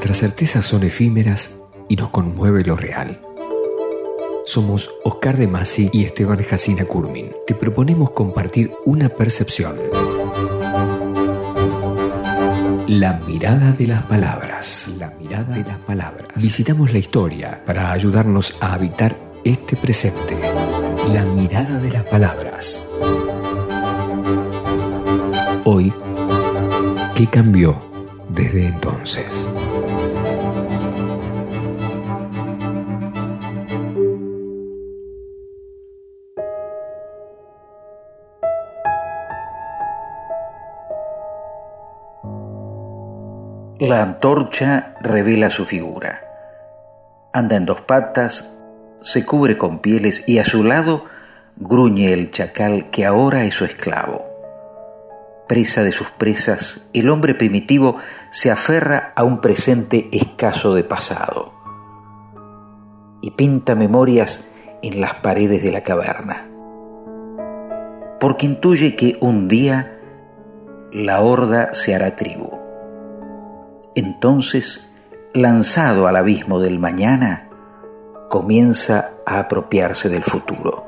Nuestras certezas son efímeras y nos conmueve lo real. Somos Oscar de Masi y Esteban Jacina Curmin. Te proponemos compartir una percepción. La mirada de las palabras. La mirada de las palabras. Visitamos la historia para ayudarnos a habitar este presente. La mirada de las palabras. Hoy, ¿qué cambió desde entonces? La antorcha revela su figura. Anda en dos patas, se cubre con pieles y a su lado gruñe el chacal que ahora es su esclavo. Presa de sus presas, el hombre primitivo se aferra a un presente escaso de pasado y pinta memorias en las paredes de la caverna, porque intuye que un día la horda se hará tribu entonces, lanzado al abismo del mañana, comienza a apropiarse del futuro.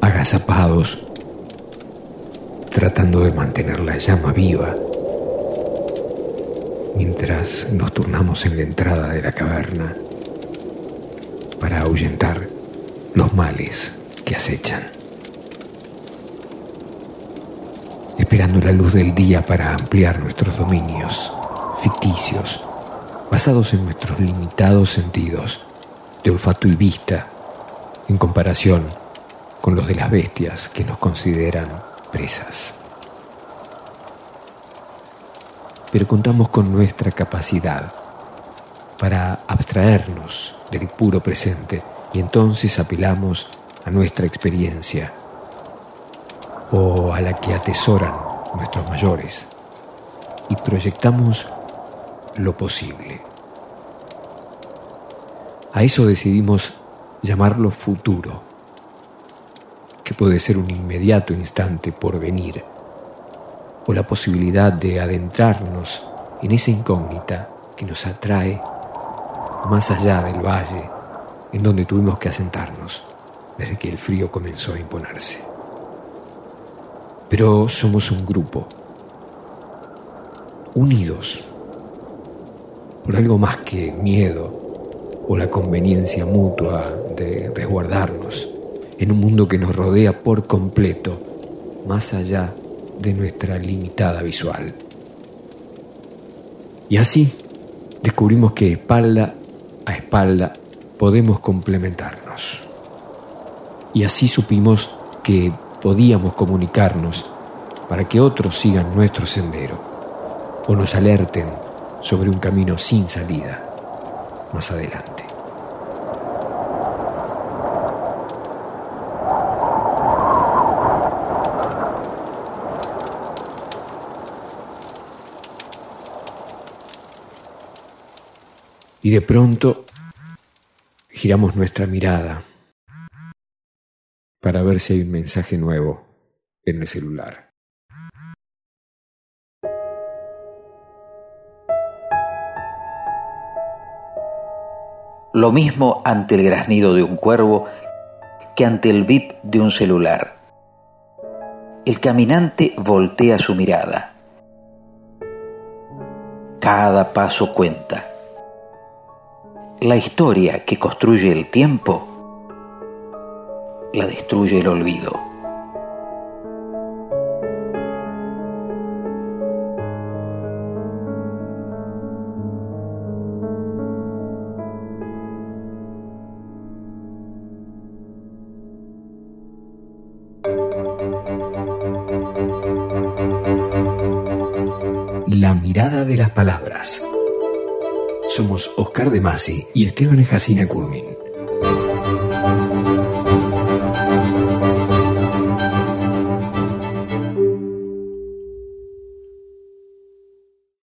Agazapados tratando de mantener la llama viva, mientras nos turnamos en la entrada de la caverna para ahuyentar los males que acechan. Esperando la luz del día para ampliar nuestros dominios ficticios, basados en nuestros limitados sentidos de olfato y vista, en comparación con los de las bestias que nos consideran presas. Pero contamos con nuestra capacidad para abstraernos del puro presente y entonces apelamos a nuestra experiencia o a la que atesoran nuestros mayores y proyectamos lo posible. A eso decidimos llamarlo futuro puede ser un inmediato instante por venir, o la posibilidad de adentrarnos en esa incógnita que nos atrae más allá del valle en donde tuvimos que asentarnos desde que el frío comenzó a imponerse. Pero somos un grupo, unidos por algo más que miedo o la conveniencia mutua de resguardarnos en un mundo que nos rodea por completo, más allá de nuestra limitada visual. Y así descubrimos que espalda a espalda podemos complementarnos. Y así supimos que podíamos comunicarnos para que otros sigan nuestro sendero o nos alerten sobre un camino sin salida más adelante. Y de pronto giramos nuestra mirada para ver si hay un mensaje nuevo en el celular. Lo mismo ante el graznido de un cuervo que ante el bip de un celular. El caminante voltea su mirada. Cada paso cuenta la historia que construye el tiempo la destruye el olvido. La mirada de las palabras. Somos Oscar de Masi y Esteban Jacina Curmin.